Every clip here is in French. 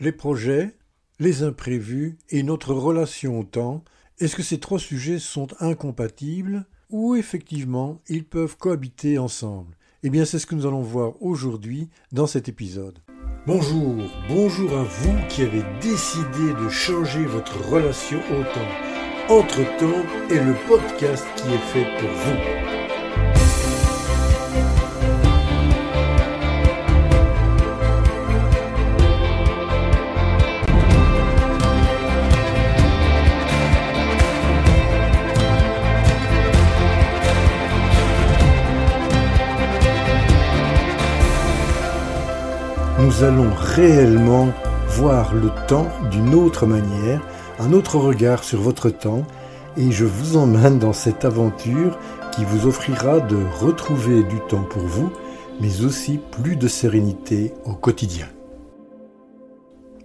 les projets, les imprévus et notre relation au temps, est-ce que ces trois sujets sont incompatibles ou effectivement ils peuvent cohabiter ensemble? Eh bien c'est ce que nous allons voir aujourd'hui dans cet épisode. Bonjour, bonjour à vous qui avez décidé de changer votre relation au temps. Entre-temps est le podcast qui est fait pour vous. Nous allons réellement voir le temps d'une autre manière, un autre regard sur votre temps, et je vous emmène dans cette aventure qui vous offrira de retrouver du temps pour vous, mais aussi plus de sérénité au quotidien.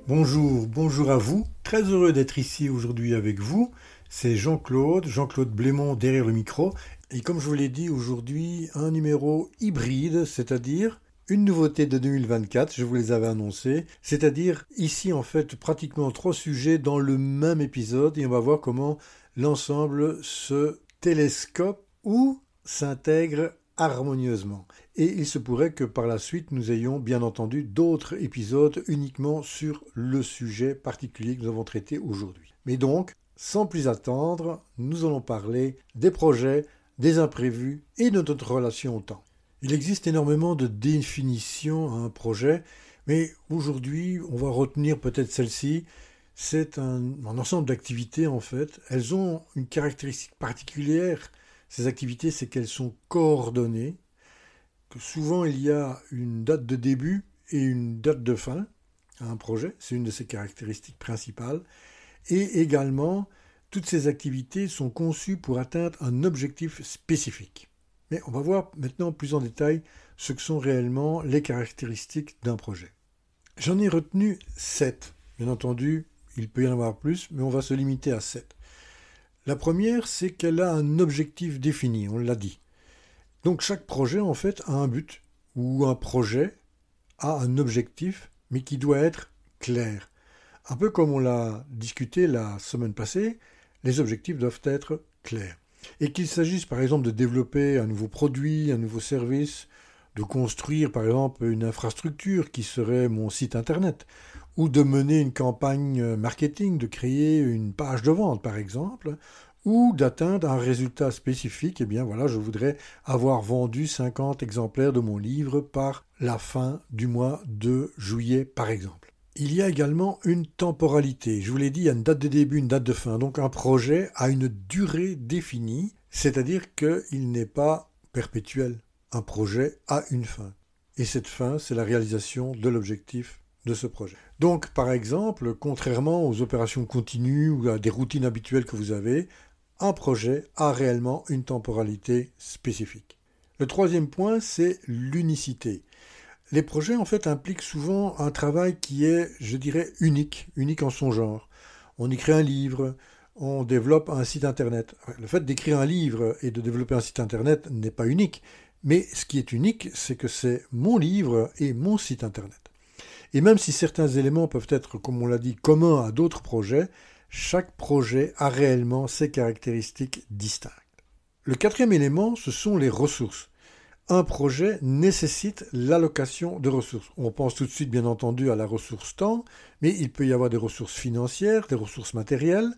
Bonjour, bonjour à vous, très heureux d'être ici aujourd'hui avec vous. C'est Jean-Claude, Jean-Claude Blémont derrière le micro, et comme je vous l'ai dit aujourd'hui, un numéro hybride, c'est-à-dire une nouveauté de 2024, je vous les avais annoncés, c'est-à-dire ici en fait pratiquement trois sujets dans le même épisode et on va voir comment l'ensemble se télescope ou s'intègre harmonieusement. Et il se pourrait que par la suite nous ayons bien entendu d'autres épisodes uniquement sur le sujet particulier que nous avons traité aujourd'hui. Mais donc, sans plus attendre, nous allons parler des projets, des imprévus et de notre relation au temps. Il existe énormément de définitions à un projet, mais aujourd'hui, on va retenir peut-être celle-ci. C'est un, ensemble d'activités, en fait. Elles ont une caractéristique particulière. Ces activités, c'est qu'elles sont coordonnées, que souvent il y a une date de début et une date de fin à un projet. C'est une de ses caractéristiques principales. Et également, toutes ces activités sont conçues pour atteindre un objectif spécifique. Mais on va voir maintenant plus en détail ce que sont réellement les caractéristiques d'un projet. J'en ai retenu sept. Bien entendu, il peut y en avoir plus, mais on va se limiter à sept. La première, c'est qu'elle a un objectif défini, on l'a dit. Donc chaque projet, en fait, a un but, ou un projet a un objectif, mais qui doit être clair. Un peu comme on l'a discuté la semaine passée, les objectifs doivent être clairs. Et qu'il s'agisse par exemple de développer un nouveau produit, un nouveau service, de construire par exemple une infrastructure qui serait mon site internet, ou de mener une campagne marketing, de créer une page de vente par exemple, ou d'atteindre un résultat spécifique, eh bien voilà, je voudrais avoir vendu 50 exemplaires de mon livre par la fin du mois de juillet par exemple. Il y a également une temporalité. Je vous l'ai dit, il y a une date de début, une date de fin. Donc un projet a une durée définie, c'est-à-dire qu'il n'est pas perpétuel. Un projet a une fin. Et cette fin, c'est la réalisation de l'objectif de ce projet. Donc, par exemple, contrairement aux opérations continues ou à des routines habituelles que vous avez, un projet a réellement une temporalité spécifique. Le troisième point, c'est l'unicité. Les projets, en fait, impliquent souvent un travail qui est, je dirais, unique, unique en son genre. On écrit un livre, on développe un site Internet. Le fait d'écrire un livre et de développer un site Internet n'est pas unique, mais ce qui est unique, c'est que c'est mon livre et mon site Internet. Et même si certains éléments peuvent être, comme on l'a dit, communs à d'autres projets, chaque projet a réellement ses caractéristiques distinctes. Le quatrième élément, ce sont les ressources un projet nécessite l'allocation de ressources. On pense tout de suite, bien entendu, à la ressource temps, mais il peut y avoir des ressources financières, des ressources matérielles,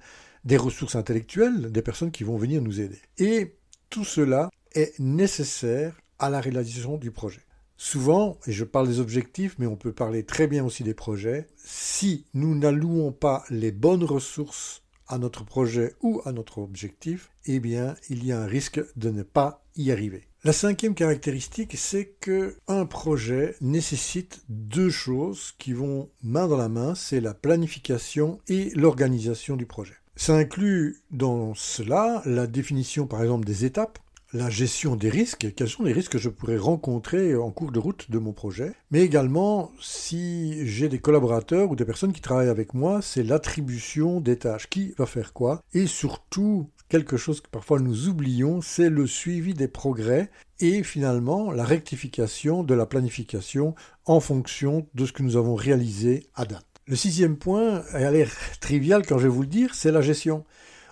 des ressources intellectuelles, des personnes qui vont venir nous aider. Et tout cela est nécessaire à la réalisation du projet. Souvent, et je parle des objectifs, mais on peut parler très bien aussi des projets, si nous n'allouons pas les bonnes ressources à notre projet ou à notre objectif, eh bien, il y a un risque de ne pas y arriver. La cinquième caractéristique, c'est que un projet nécessite deux choses qui vont main dans la main, c'est la planification et l'organisation du projet. Ça inclut dans cela la définition par exemple des étapes, la gestion des risques, quels sont les risques que je pourrais rencontrer en cours de route de mon projet, mais également si j'ai des collaborateurs ou des personnes qui travaillent avec moi, c'est l'attribution des tâches, qui va faire quoi, et surtout quelque chose que parfois nous oublions, c'est le suivi des progrès et finalement la rectification de la planification en fonction de ce que nous avons réalisé à date. Le sixième point a l'air trivial quand je vais vous le dire, c'est la gestion.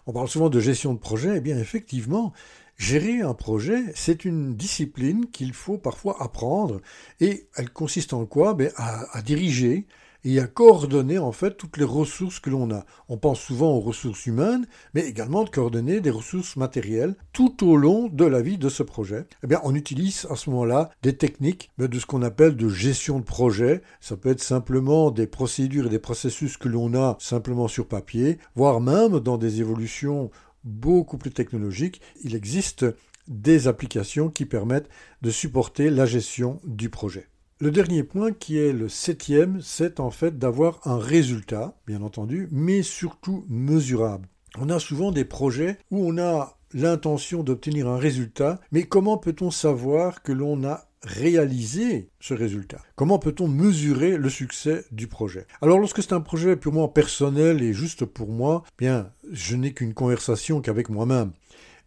On parle souvent de gestion de projet, et eh bien effectivement, Gérer un projet, c'est une discipline qu'il faut parfois apprendre et elle consiste en quoi? Ben, à, diriger et à coordonner en fait toutes les ressources que l'on a. On pense souvent aux ressources humaines, mais également de coordonner des ressources matérielles tout au long de la vie de ce projet. Eh bien, on utilise à ce moment-là des techniques ben, de ce qu'on appelle de gestion de projet. Ça peut être simplement des procédures et des processus que l'on a simplement sur papier, voire même dans des évolutions beaucoup plus technologique, il existe des applications qui permettent de supporter la gestion du projet. Le dernier point, qui est le septième, c'est en fait d'avoir un résultat, bien entendu, mais surtout mesurable. On a souvent des projets où on a l'intention d'obtenir un résultat, mais comment peut-on savoir que l'on a réalisé ce résultat? Comment peut-on mesurer le succès du projet? Alors lorsque c'est un projet purement personnel et juste pour moi, bien, je n'ai qu'une conversation qu'avec moi-même.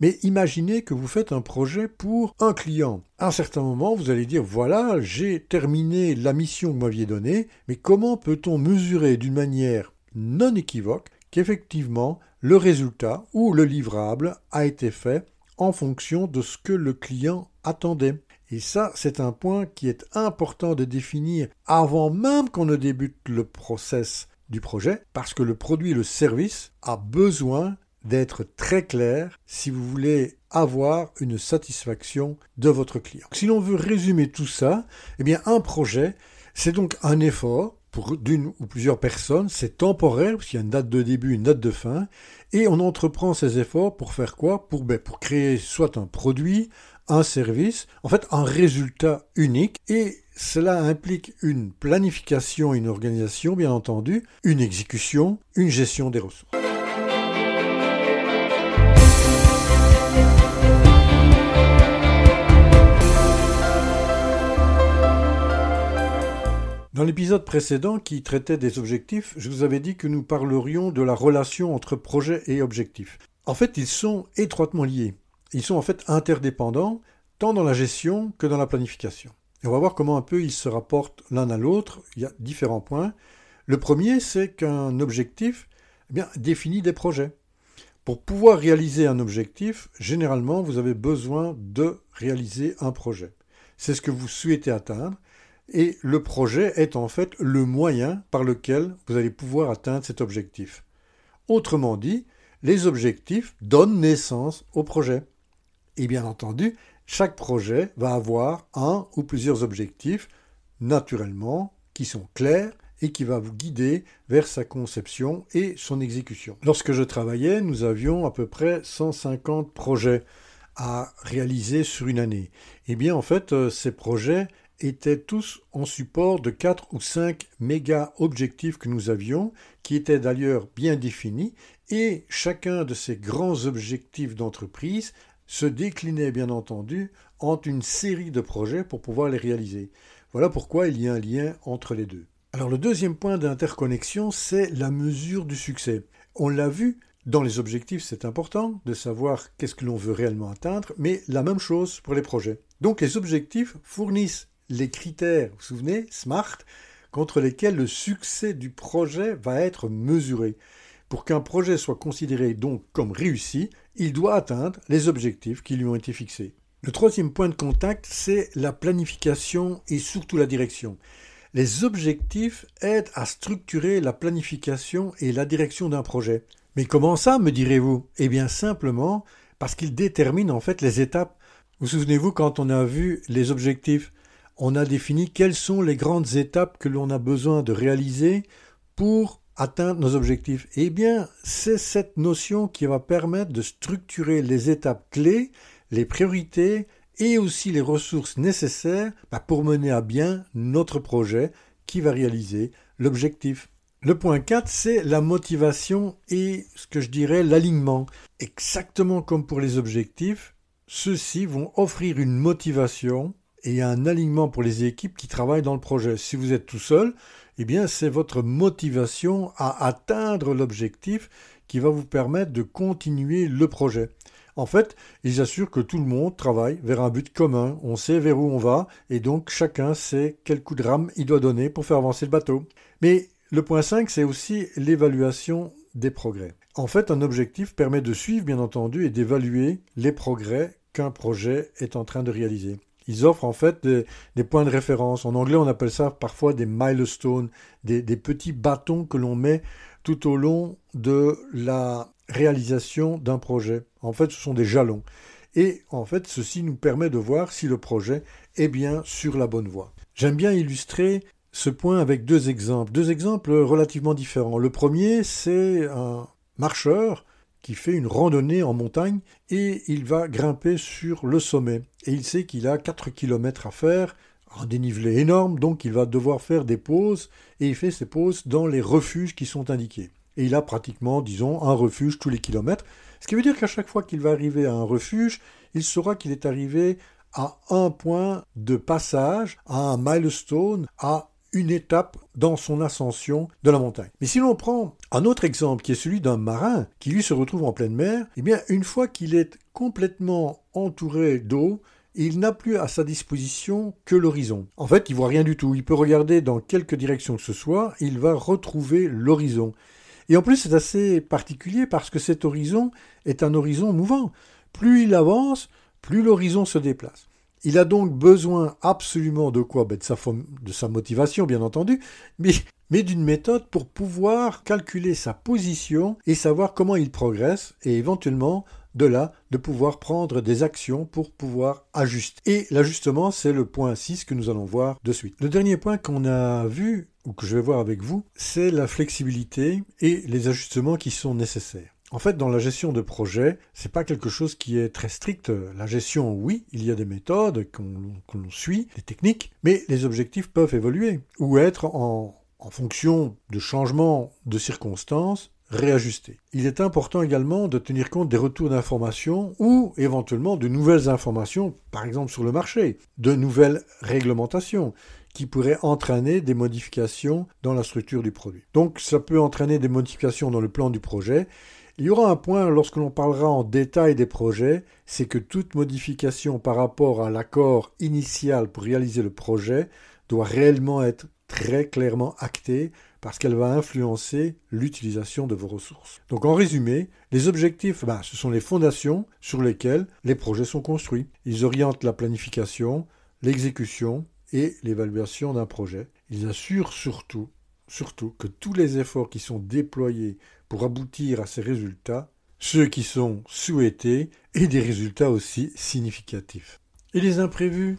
Mais imaginez que vous faites un projet pour un client. À un certain moment, vous allez dire, voilà, j'ai terminé la mission que vous m'aviez donnée, mais comment peut-on mesurer d'une manière non équivoque qu'effectivement le résultat ou le livrable a été fait en fonction de ce que le client attendait? Et ça, c'est un point qui est important de définir avant même qu'on ne débute le process du projet, parce que le produit, le service, a besoin d'être très clair si vous voulez avoir une satisfaction de votre client. Si l'on veut résumer tout ça, eh bien un projet, c'est donc un effort pour d'une ou plusieurs personnes, c'est temporaire, parce qu'il y a une date de début, une date de fin, et on entreprend ces efforts pour faire quoi? Ben, pour créer soit un produit, un service, en fait un résultat unique et cela implique une planification, une organisation bien entendu, une exécution, une gestion des ressources. Dans l'épisode précédent qui traitait des objectifs, je vous avais dit que nous parlerions de la relation entre projet et objectif. En fait, ils sont étroitement liés ils sont en fait interdépendants, tant dans la gestion que dans la planification. Et on va voir comment un peu ils se rapportent l'un à l'autre. Il y a différents points. Le premier, c'est qu'un objectif eh bien, définit des projets. Pour pouvoir réaliser un objectif, généralement, vous avez besoin de réaliser un projet. C'est ce que vous souhaitez atteindre. Et le projet est en fait le moyen par lequel vous allez pouvoir atteindre cet objectif. Autrement dit, les objectifs donnent naissance au projet. Et bien entendu, chaque projet va avoir un ou plusieurs objectifs, naturellement, qui sont clairs et qui va vous guider vers sa conception et son exécution. Lorsque je travaillais, nous avions à peu près 150 projets à réaliser sur une année. Et eh bien en fait, euh, ces projets étaient tous en support de 4 ou 5 méga objectifs que nous avions, qui étaient d'ailleurs bien définis, et chacun de ces grands objectifs d'entreprise se déclinait bien entendu en une série de projets pour pouvoir les réaliser. Voilà pourquoi il y a un lien entre les deux. Alors le deuxième point d'interconnexion, c'est la mesure du succès. On l'a vu, dans les objectifs, c'est important de savoir qu'est-ce que l'on veut réellement atteindre, mais la même chose pour les projets. Donc les objectifs fournissent les critères, vous vous souvenez, SMART, contre lesquels le succès du projet va être mesuré. Pour qu'un projet soit considéré donc comme réussi, il doit atteindre les objectifs qui lui ont été fixés. Le troisième point de contact, c'est la planification et surtout la direction. Les objectifs aident à structurer la planification et la direction d'un projet. Mais comment ça, me direz-vous? Eh bien simplement parce qu'ils déterminent en fait les étapes. Vous souvenez-vous quand on a vu les objectifs? On a défini quelles sont les grandes étapes que l'on a besoin de réaliser pour atteindre nos objectifs Eh bien, c'est cette notion qui va permettre de structurer les étapes clés, les priorités et aussi les ressources nécessaires bah, pour mener à bien notre projet qui va réaliser l'objectif. Le point 4, c'est la motivation et ce que je dirais l'alignement. Exactement comme pour les objectifs, ceux-ci vont offrir une motivation et un alignement pour les équipes qui travaillent dans le projet. Si vous êtes tout seul, eh c'est votre motivation à atteindre l'objectif qui va vous permettre de continuer le projet. En fait, ils assurent que tout le monde travaille vers un but commun, on sait vers où on va, et donc chacun sait quel coup de rame il doit donner pour faire avancer le bateau. Mais Le point 5, c'est aussi l'évaluation des progrès. En fait, un objectif permet de suivre, bien entendu, et d'évaluer les progrès qu'un projet est en train de réaliser. Ils offrent en fait des, points de référence. En anglais, on appelle ça parfois des milestones, des, petits bâtons que l'on met tout au long de la réalisation d'un projet. En fait, ce sont des jalons. Et en fait, ceci nous permet de voir si le projet est bien sur la bonne voie. J'aime bien illustrer ce point avec deux exemples, deux exemples relativement différents. Le premier, c'est un marcheur qui fait une randonnée en montagne et il va grimper sur le sommet. Et il sait qu'il a 4 km à faire, un dénivelé énorme, donc il va devoir faire des pauses et il fait ses pauses dans les refuges qui sont indiqués. Et il a pratiquement, disons, un refuge tous les kilomètres. Ce qui veut dire qu'à chaque fois qu'il va arriver à un refuge, il saura qu'il est arrivé à un point de passage, à un milestone, à une étape dans son ascension de la montagne. Mais si l'on prend un autre exemple qui est celui d'un marin qui lui se retrouve en pleine mer, eh bien une fois qu'il est complètement entouré d'eau, il n'a plus à sa disposition que l'horizon. En fait, il voit rien du tout. Il peut regarder dans quelque direction que ce soit, il va retrouver l'horizon. Et en plus, c'est assez particulier parce que cet horizon est un horizon mouvant. Plus il avance, plus l'horizon se déplace. Il a donc besoin absolument de quoi? Ben, de, sa, motivation, bien entendu, mais, mais d'une méthode pour pouvoir calculer sa position et savoir comment il progresse et éventuellement de là de pouvoir prendre des actions pour pouvoir ajuster. Et l'ajustement, c'est le point 6 que nous allons voir de suite. Le dernier point qu'on a vu, ou que je vais voir avec vous, c'est la flexibilité et les ajustements qui sont nécessaires. En fait, dans la gestion de projet, c'est pas quelque chose qui est très strict. La gestion, oui, il y a des méthodes qu'on l'on suit, des techniques, mais les objectifs peuvent évoluer ou être en, en fonction de changements de circonstances réajustés. Il est important également de tenir compte des retours d'informations ou éventuellement de nouvelles informations, par exemple sur le marché, de nouvelles réglementations qui pourraient entraîner des modifications dans la structure du produit. Donc ça peut entraîner des modifications dans le plan du projet il y aura un point lorsque l'on parlera en détail des projets, c'est que toute modification par rapport à l'accord initial pour réaliser le projet doit réellement être très clairement actée parce qu'elle va influencer l'utilisation de vos ressources. Donc en résumé, les objectifs, bah, ce sont les fondations sur lesquelles les projets sont construits. Ils orientent la planification, l'exécution et l'évaluation d'un projet. Ils assurent surtout, surtout que tous les efforts qui sont déployés pour aboutir à ces résultats, ceux qui sont souhaités et des résultats aussi significatifs. Et les imprévus?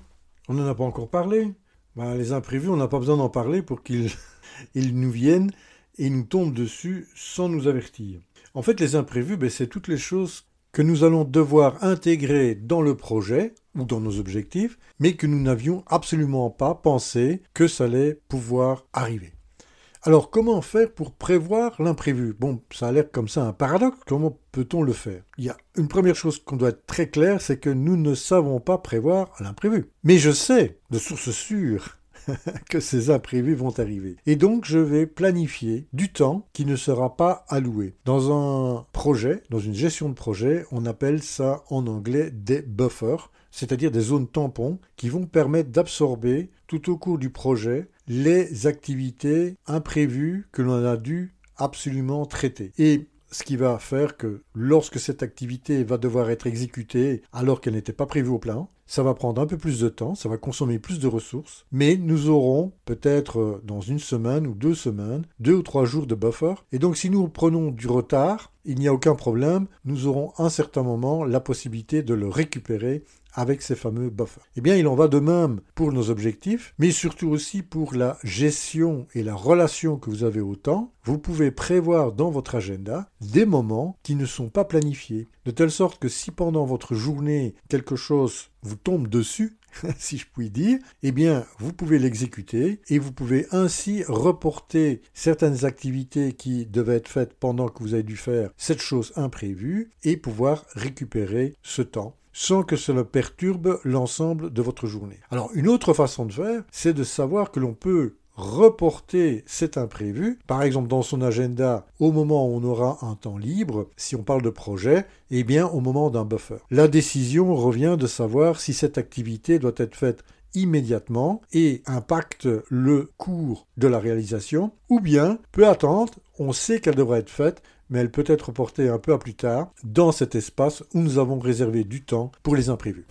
On n'en a pas encore parlé. Ben, les imprévus, on n'a pas besoin d'en parler pour qu'ils nous viennent et nous tombent dessus sans nous avertir. En fait, les imprévus, ben, c'est toutes les choses que nous allons devoir intégrer dans le projet ou dans nos objectifs, mais que nous n'avions absolument pas pensé que ça allait pouvoir arriver. Alors comment faire pour prévoir l'imprévu? Bon, ça a l'air comme ça un paradoxe, comment peut-on le faire? Il y a une première chose qu'on doit être très clair, c'est que nous ne savons pas prévoir l'imprévu. Mais je sais, de source sûre, que ces imprévus vont arriver. Et donc je vais planifier du temps qui ne sera pas alloué. Dans un projet, dans une gestion de projet, on appelle ça en anglais des buffers, c'est-à-dire des zones tampons qui vont permettre d'absorber tout au cours du projet les activités imprévues que l'on a dû absolument traiter. Et ce qui va faire que lorsque cette activité va devoir être exécutée alors qu'elle n'était pas prévue au plan, ça va prendre un peu plus de temps, ça va consommer plus de ressources, mais nous aurons peut-être euh, dans une semaine ou deux semaines, deux ou trois jours de buffer. Et donc si nous prenons du retard, il n'y a aucun problème, nous aurons un certain moment la possibilité de le récupérer avec ces fameux buffers. Eh bien, il en va de même pour nos objectifs, mais surtout aussi pour la gestion et la relation que vous avez au temps. Vous pouvez prévoir dans votre agenda des moments qui ne sont pas planifiés, de telle sorte que si pendant votre journée quelque chose vous tombe dessus, si je puis dire, eh bien, vous pouvez l'exécuter et vous pouvez ainsi reporter certaines activités qui devaient être faites pendant que vous avez dû faire cette chose imprévue et pouvoir récupérer ce temps sans que cela perturbe l'ensemble de votre journée. Alors une autre façon de faire, c'est de savoir que l'on peut reporter cet imprévu, par exemple dans son agenda au moment où on aura un temps libre, si on parle de projet, et eh bien au moment d'un buffer. La décision revient de savoir si cette activité doit être faite immédiatement et impacte le cours de la réalisation, ou bien peut attendre, on sait qu'elle devrait être faite, mais elle peut être reportée un peu à plus tard dans cet espace où nous avons réservé du temps pour les imprévus.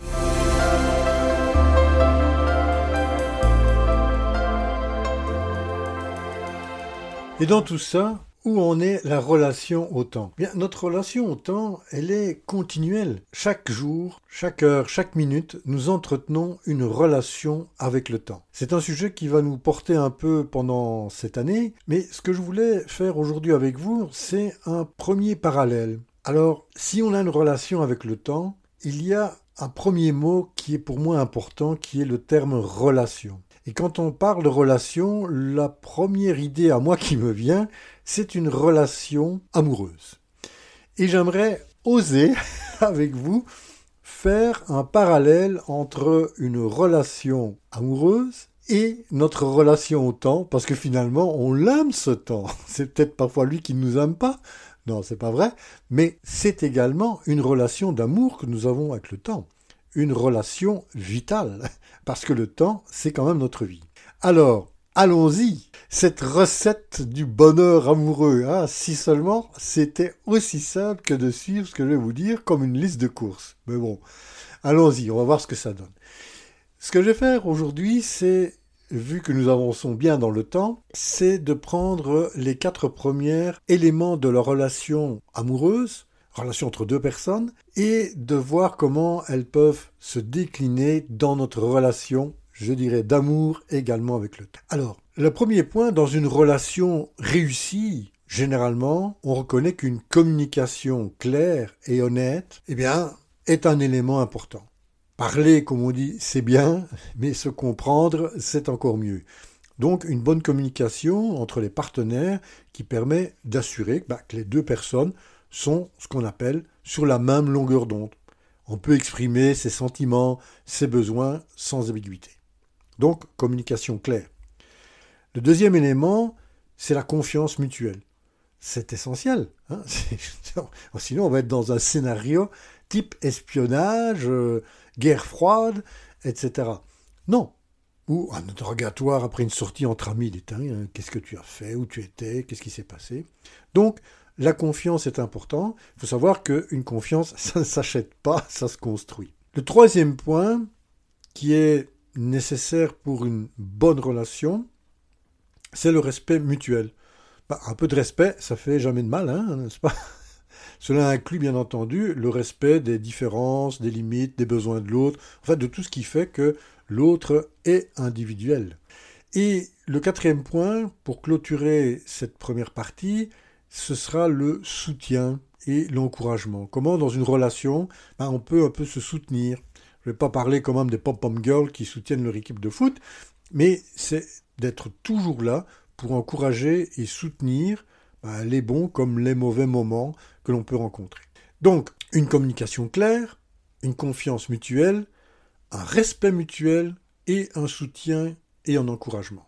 Et dans tout ça, où en est la relation au temps Bien, notre relation au temps, elle est continuelle. Chaque jour, chaque heure, chaque minute, nous entretenons une relation avec le temps. C'est un sujet qui va nous porter un peu pendant cette année, mais ce que je voulais faire aujourd'hui avec vous, c'est un premier parallèle. Alors, si on a une relation avec le temps, il y a un premier mot qui est pour moi important, qui est le terme relation. Et quand on parle de relation, la première idée à moi qui me vient, c'est une relation amoureuse. Et j'aimerais oser avec vous faire un parallèle entre une relation amoureuse et notre relation au temps, parce que finalement, on l'aime ce temps. C'est peut-être parfois lui qui ne nous aime pas. Non, c'est pas vrai. Mais c'est également une relation d'amour que nous avons avec le temps. Une relation vitale. Parce que le temps, c'est quand même notre vie. Alors, allons-y cette recette du bonheur amoureux. Hein, si seulement c'était aussi simple que de suivre ce que je vais vous dire comme une liste de courses. Mais bon, allons-y, on va voir ce que ça donne. Ce que je vais faire aujourd'hui, c'est, vu que nous avançons bien dans le temps, c'est de prendre les quatre premiers éléments de la relation amoureuse, relation entre deux personnes, et de voir comment elles peuvent se décliner dans notre relation, je dirais, d'amour également avec le temps. Alors, le premier point, dans une relation réussie, généralement, on reconnaît qu'une communication claire et honnête, eh bien, est un élément important. Parler, comme on dit, c'est bien, mais se comprendre, c'est encore mieux. Donc, une bonne communication entre les partenaires qui permet d'assurer bah, que les deux personnes sont ce qu'on appelle sur la même longueur d'onde. On peut exprimer ses sentiments, ses besoins sans ambiguïté. Donc, communication claire. Le deuxième élément, c'est la confiance mutuelle. C'est essentiel. Hein. Sinon, on va être dans un scénario type espionnage, euh, guerre froide, etc. Non. Ou un interrogatoire après une sortie entre amis. Hein, qu'est-ce que tu as fait? Où tu étais? Qu'est-ce qui s'est passé? Donc, la confiance est important. Il faut savoir qu'une confiance, ça ne s'achète pas, ça se construit. Le troisième point, qui est nécessaire pour une bonne relation, c'est le respect mutuel. Bah, un peu de respect, ça fait jamais de mal, hein, n'est-ce pas? Cela inclut bien entendu le respect des différences, des limites, des besoins de l'autre, enfin de tout ce qui fait que l'autre est individuel. Et le quatrième point, pour clôturer cette première partie, ce sera le soutien et l'encouragement. Comment dans une relation, bah, on peut un peu se soutenir? Je ne vais pas parler quand même des pop-pom girls qui soutiennent leur équipe de foot, mais c'est d'être toujours là pour encourager et soutenir bah, les bons comme les mauvais moments que l'on peut rencontrer. Donc, une communication claire, une confiance mutuelle, un respect mutuel et un soutien et un encouragement.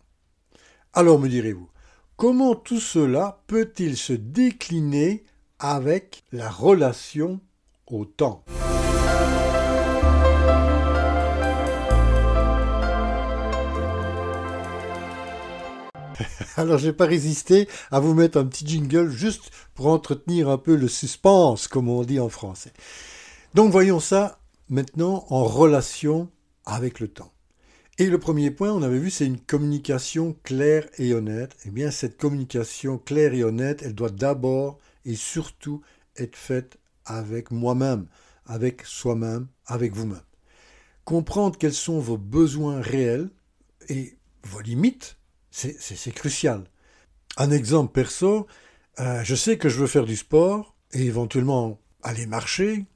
Alors me direz-vous, comment tout cela peut-il se décliner avec la relation au temps? Alors j'ai pas résisté à vous mettre un petit jingle juste pour entretenir un peu le suspense, comme on dit en français. Donc voyons ça maintenant en relation avec le temps. Et le premier point, on avait vu, c'est une communication claire et honnête. Eh bien, cette communication claire et honnête, elle doit d'abord et surtout être faite avec moi-même, avec soi-même, avec vous-même. Comprendre quels sont vos besoins réels et vos limites c'est crucial. Un exemple perso, euh, je sais que je veux faire du sport et éventuellement aller marcher,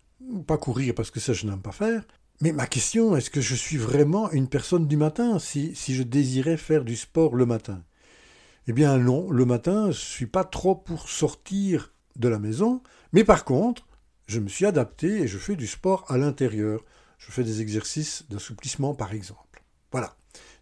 pas courir parce que ça je n'aime pas faire. Mais ma question, est-ce que je suis vraiment une personne du matin si, je désirais faire du sport le matin? Eh bien non, le matin, je ne suis pas trop pour sortir de la maison, mais par contre, je me suis adapté et je fais du sport à l'intérieur. Je fais des exercices d'assouplissement par exemple. Voilà.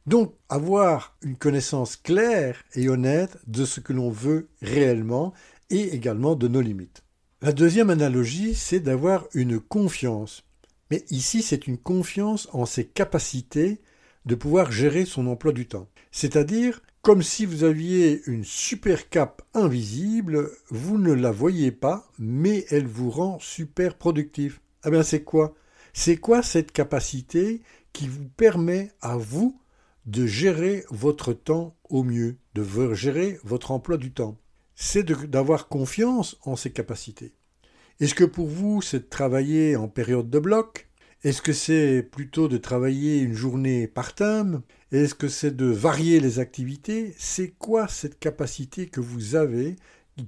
Donc, avoir une connaissance claire et honnête de ce que l'on veut réellement et également de nos limites. La deuxième analogie, c'est d'avoir une confiance. Mais ici, c'est une confiance en ses capacités, de pouvoir gérer son emploi du temps. C'est-à-dire, comme si vous aviez une super cape invisible, vous ne la voyez pas, mais elle vous rend super productif. Eh bien, c'est quoi? C'est quoi cette capacité qui vous permet à vous de gérer votre temps au mieux, de gérer votre emploi du temps? C'est d'avoir confiance en ces capacités. Est-ce que pour vous, c'est de travailler en période de bloc? Est-ce que c'est plutôt de travailler une journée par thème est-ce que c'est de varier les activités? C'est quoi cette capacité que vous avez?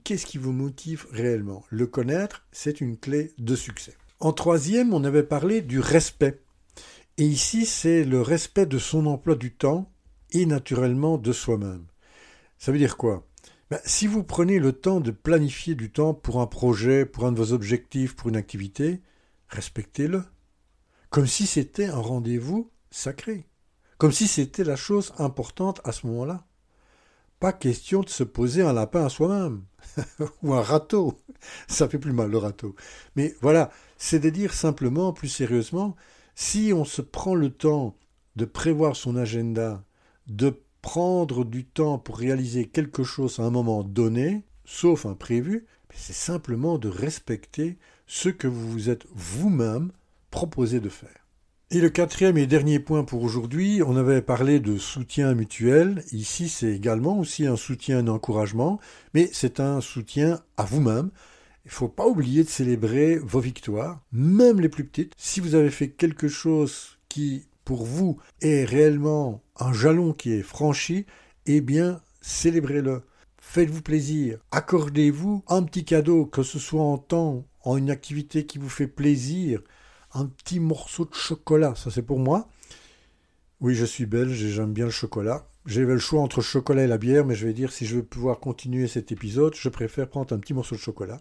Qu'est-ce qui vous motive réellement? Le connaître, c'est une clé de succès. En troisième, on avait parlé du respect. Et ici, c'est le respect de son emploi du temps et naturellement de soi-même. Ça veut dire quoi? Ben, Si vous prenez le temps de planifier du temps pour un projet, pour un de vos objectifs, pour une activité, respectez-le. Comme si c'était un rendez-vous sacré. Comme si c'était la chose importante à ce moment-là. Pas question de se poser un lapin à soi-même. Ou un râteau. Ça fait plus mal le râteau. Mais voilà, c'est de dire simplement, plus sérieusement, si on se prend le temps de prévoir son agenda, de prendre du temps pour réaliser quelque chose à un moment donné, sauf imprévu, c'est simplement de respecter ce que vous vous êtes vous-même proposé de faire. Et le quatrième et dernier point pour aujourd'hui, on avait parlé de soutien mutuel. Ici, c'est également aussi un soutien d'encouragement, mais c'est un soutien à vous-même. Il ne faut pas oublier de célébrer vos victoires, même les plus petites. Si vous avez fait quelque chose qui, pour vous, est réellement un jalon qui est franchi, eh bien, célébrez-le. Faites-vous plaisir. Accordez-vous un petit cadeau, que ce soit en temps, en une activité qui vous fait plaisir un petit morceau de chocolat. Ça, c'est pour moi. Oui, je suis belge et j'aime bien le chocolat. J'avais le choix entre le chocolat et la bière, mais je vais dire, si je veux pouvoir continuer cet épisode, je préfère prendre un petit morceau de chocolat.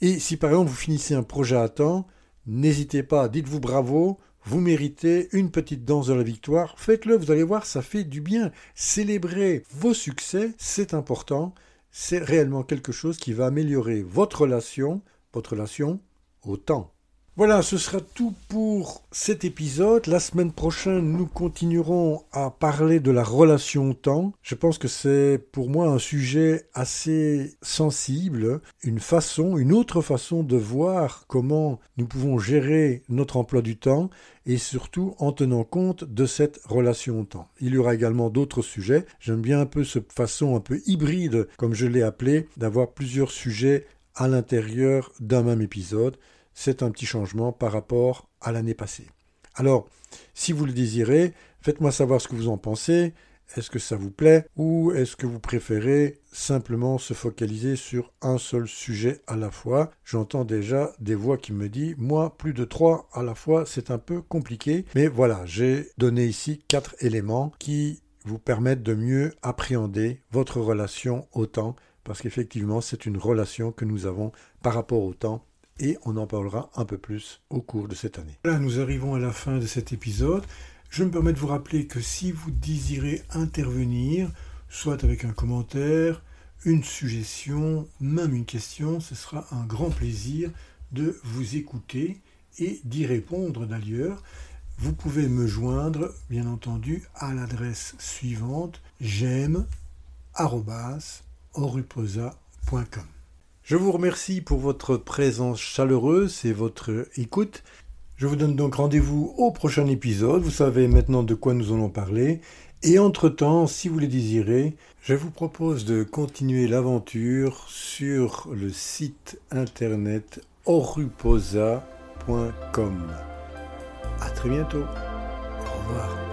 Et si par exemple vous finissez un projet à temps, n'hésitez pas, dites-vous bravo, vous méritez une petite danse de la victoire, faites-le, vous allez voir, ça fait du bien. Célébrez vos succès, c'est important, c'est réellement quelque chose qui va améliorer votre relation, votre relation au temps. Voilà, ce sera tout pour cet épisode. La semaine prochaine, nous continuerons à parler de la relation temps. Je pense que c'est pour moi un sujet assez sensible, une façon, une autre façon de voir comment nous pouvons gérer notre emploi du temps et surtout en tenant compte de cette relation temps. Il y aura également d'autres sujets. J'aime bien un peu cette façon un peu hybride, comme je l'ai appelé, d'avoir plusieurs sujets à l'intérieur d'un même épisode c'est un petit changement par rapport à l'année passée. Alors, si vous le désirez, faites-moi savoir ce que vous en pensez. Est-ce que ça vous plaît ou est-ce que vous préférez simplement se focaliser sur un seul sujet à la fois? J'entends déjà des voix qui me disent moi plus de trois à la fois c'est un peu compliqué mais voilà j'ai donné ici quatre éléments qui vous permettent de mieux appréhender votre relation au temps parce qu'effectivement c'est une relation que nous avons par rapport au temps et on en parlera un peu plus au cours de cette année. Là, nous arrivons à la fin de cet épisode. Je me permets de vous rappeler que si vous désirez intervenir, soit avec un commentaire, une suggestion, même une question, ce sera un grand plaisir de vous écouter et d'y répondre d'ailleurs. Vous pouvez me joindre, bien entendu, à l'adresse suivante j'aime je vous remercie pour votre présence chaleureuse et votre écoute. Je vous donne donc rendez-vous au prochain épisode. Vous savez maintenant de quoi nous allons parler. Et entre-temps, si vous le désirez, je vous propose de continuer l'aventure sur le site internet oruposa.com. À très bientôt. Au revoir.